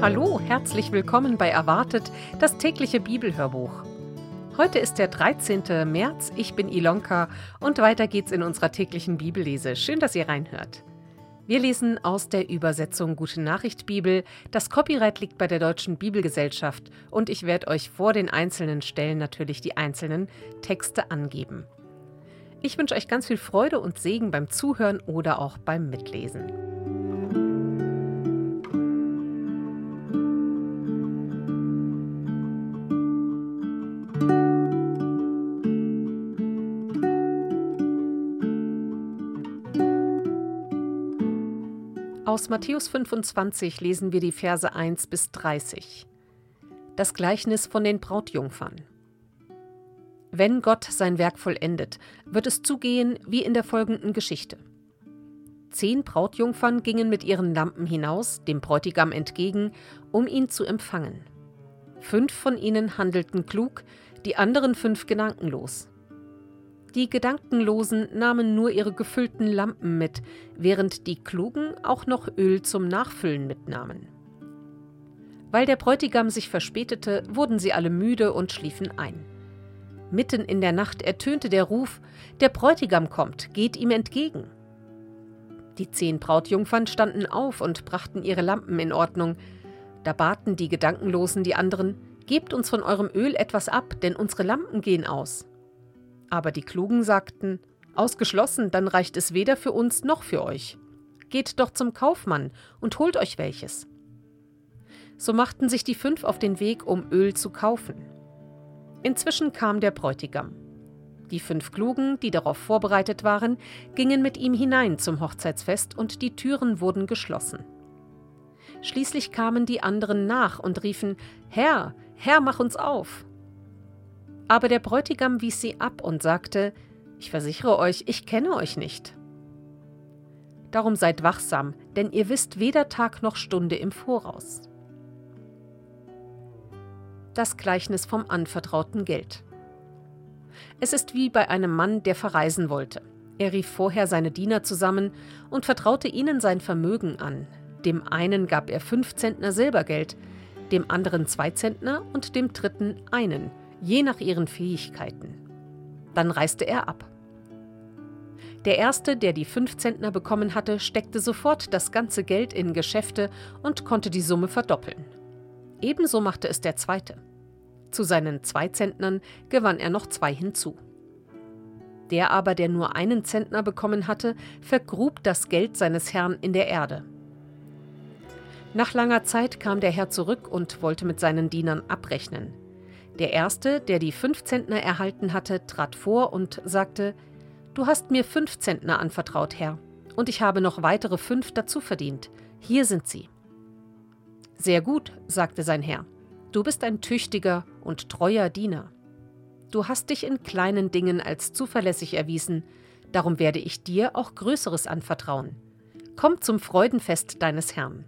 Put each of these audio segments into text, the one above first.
Hallo, herzlich willkommen bei Erwartet, das tägliche Bibelhörbuch. Heute ist der 13. März, ich bin Ilonka und weiter geht's in unserer täglichen Bibellese. Schön, dass ihr reinhört. Wir lesen aus der Übersetzung Gute Nachricht Bibel. Das Copyright liegt bei der Deutschen Bibelgesellschaft und ich werde euch vor den einzelnen Stellen natürlich die einzelnen Texte angeben. Ich wünsche euch ganz viel Freude und Segen beim Zuhören oder auch beim Mitlesen. Aus Matthäus 25 lesen wir die Verse 1 bis 30. Das Gleichnis von den Brautjungfern. Wenn Gott sein Werk vollendet, wird es zugehen wie in der folgenden Geschichte. Zehn Brautjungfern gingen mit ihren Lampen hinaus, dem Bräutigam entgegen, um ihn zu empfangen. Fünf von ihnen handelten klug, die anderen fünf gedankenlos. Die Gedankenlosen nahmen nur ihre gefüllten Lampen mit, während die Klugen auch noch Öl zum Nachfüllen mitnahmen. Weil der Bräutigam sich verspätete, wurden sie alle müde und schliefen ein. Mitten in der Nacht ertönte der Ruf Der Bräutigam kommt, geht ihm entgegen. Die zehn Brautjungfern standen auf und brachten ihre Lampen in Ordnung. Da baten die Gedankenlosen die anderen Gebt uns von eurem Öl etwas ab, denn unsere Lampen gehen aus. Aber die Klugen sagten, Ausgeschlossen, dann reicht es weder für uns noch für euch. Geht doch zum Kaufmann und holt euch welches. So machten sich die fünf auf den Weg, um Öl zu kaufen. Inzwischen kam der Bräutigam. Die fünf Klugen, die darauf vorbereitet waren, gingen mit ihm hinein zum Hochzeitsfest und die Türen wurden geschlossen. Schließlich kamen die anderen nach und riefen Herr, Herr, mach uns auf. Aber der Bräutigam wies sie ab und sagte, Ich versichere euch, ich kenne euch nicht. Darum seid wachsam, denn ihr wisst weder Tag noch Stunde im Voraus. Das Gleichnis vom anvertrauten Geld. Es ist wie bei einem Mann, der verreisen wollte. Er rief vorher seine Diener zusammen und vertraute ihnen sein Vermögen an. Dem einen gab er fünf Zentner Silbergeld, dem anderen zwei Zentner und dem dritten einen, je nach ihren Fähigkeiten. Dann reiste er ab. Der erste, der die fünf Zentner bekommen hatte, steckte sofort das ganze Geld in Geschäfte und konnte die Summe verdoppeln. Ebenso machte es der zweite. Zu seinen zwei Zentnern gewann er noch zwei hinzu. Der aber, der nur einen Zentner bekommen hatte, vergrub das Geld seines Herrn in der Erde. Nach langer Zeit kam der Herr zurück und wollte mit seinen Dienern abrechnen. Der erste, der die fünf Zentner erhalten hatte, trat vor und sagte: Du hast mir fünf Zentner anvertraut, Herr, und ich habe noch weitere fünf dazu verdient. Hier sind sie. Sehr gut, sagte sein Herr. Du bist ein tüchtiger und treuer Diener. Du hast dich in kleinen Dingen als zuverlässig erwiesen, darum werde ich dir auch Größeres anvertrauen. Komm zum Freudenfest deines Herrn.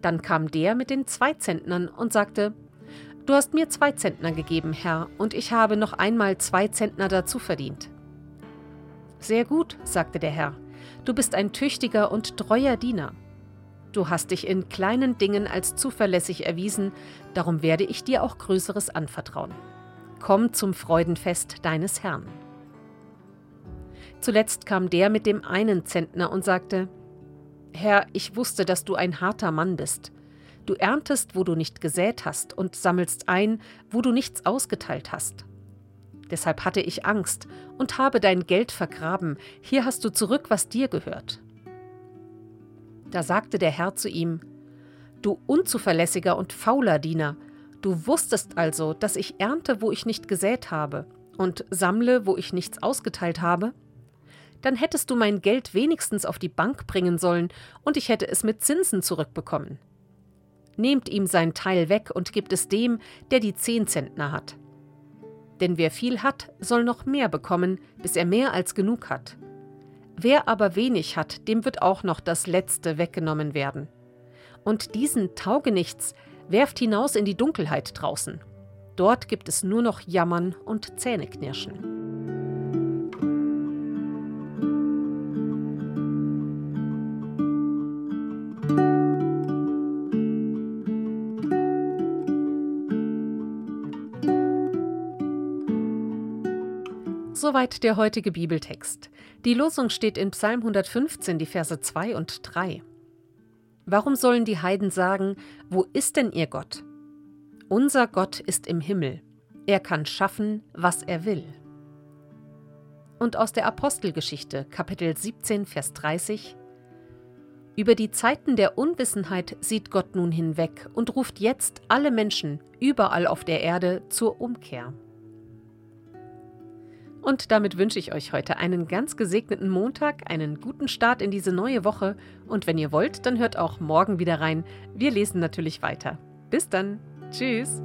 Dann kam der mit den zwei Zentnern und sagte, Du hast mir zwei Zentner gegeben, Herr, und ich habe noch einmal zwei Zentner dazu verdient. Sehr gut, sagte der Herr, du bist ein tüchtiger und treuer Diener. Du hast dich in kleinen Dingen als zuverlässig erwiesen, darum werde ich dir auch Größeres anvertrauen. Komm zum Freudenfest deines Herrn. Zuletzt kam der mit dem einen Zentner und sagte, Herr, ich wusste, dass du ein harter Mann bist. Du erntest, wo du nicht gesät hast, und sammelst ein, wo du nichts ausgeteilt hast. Deshalb hatte ich Angst und habe dein Geld vergraben. Hier hast du zurück, was dir gehört. Da sagte der Herr zu ihm: Du unzuverlässiger und fauler Diener, du wusstest also, dass ich ernte, wo ich nicht gesät habe, und sammle, wo ich nichts ausgeteilt habe? Dann hättest du mein Geld wenigstens auf die Bank bringen sollen, und ich hätte es mit Zinsen zurückbekommen. Nehmt ihm sein Teil weg und gibt es dem, der die zehn Zentner hat. Denn wer viel hat, soll noch mehr bekommen, bis er mehr als genug hat. Wer aber wenig hat, dem wird auch noch das Letzte weggenommen werden. Und diesen Taugenichts werft hinaus in die Dunkelheit draußen. Dort gibt es nur noch Jammern und Zähneknirschen. Soweit der heutige Bibeltext. Die Losung steht in Psalm 115, die Verse 2 und 3. Warum sollen die Heiden sagen, wo ist denn ihr Gott? Unser Gott ist im Himmel. Er kann schaffen, was er will. Und aus der Apostelgeschichte, Kapitel 17, Vers 30. Über die Zeiten der Unwissenheit sieht Gott nun hinweg und ruft jetzt alle Menschen überall auf der Erde zur Umkehr. Und damit wünsche ich euch heute einen ganz gesegneten Montag, einen guten Start in diese neue Woche und wenn ihr wollt, dann hört auch morgen wieder rein. Wir lesen natürlich weiter. Bis dann. Tschüss.